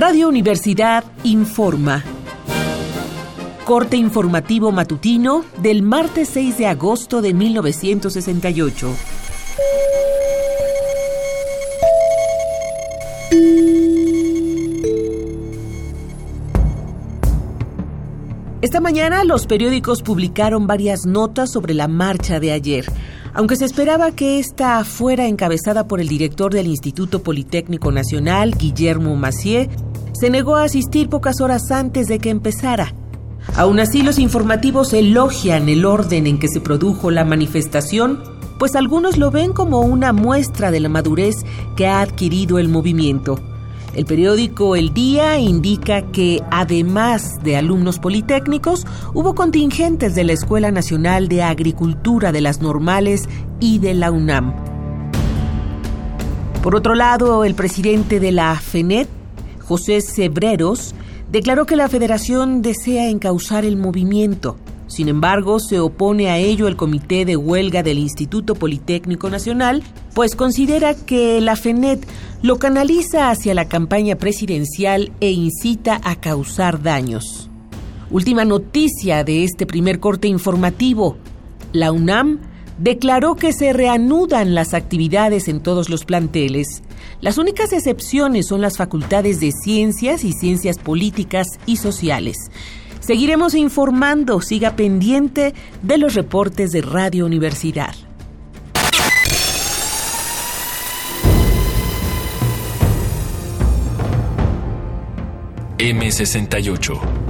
Radio Universidad informa. Corte informativo matutino del martes 6 de agosto de 1968. Esta mañana los periódicos publicaron varias notas sobre la marcha de ayer. Aunque se esperaba que esta fuera encabezada por el director del Instituto Politécnico Nacional, Guillermo Macié, se negó a asistir pocas horas antes de que empezara. Aún así, los informativos elogian el orden en que se produjo la manifestación, pues algunos lo ven como una muestra de la madurez que ha adquirido el movimiento. El periódico El Día indica que, además de alumnos politécnicos, hubo contingentes de la Escuela Nacional de Agricultura de las Normales y de la UNAM. Por otro lado, el presidente de la FENET, José Cebreros, declaró que la federación desea encauzar el movimiento. Sin embargo, se opone a ello el Comité de Huelga del Instituto Politécnico Nacional, pues considera que la FENET lo canaliza hacia la campaña presidencial e incita a causar daños. Última noticia de este primer corte informativo. La UNAM declaró que se reanudan las actividades en todos los planteles. Las únicas excepciones son las facultades de ciencias y ciencias políticas y sociales. Seguiremos informando, siga pendiente de los reportes de Radio Universidad. M68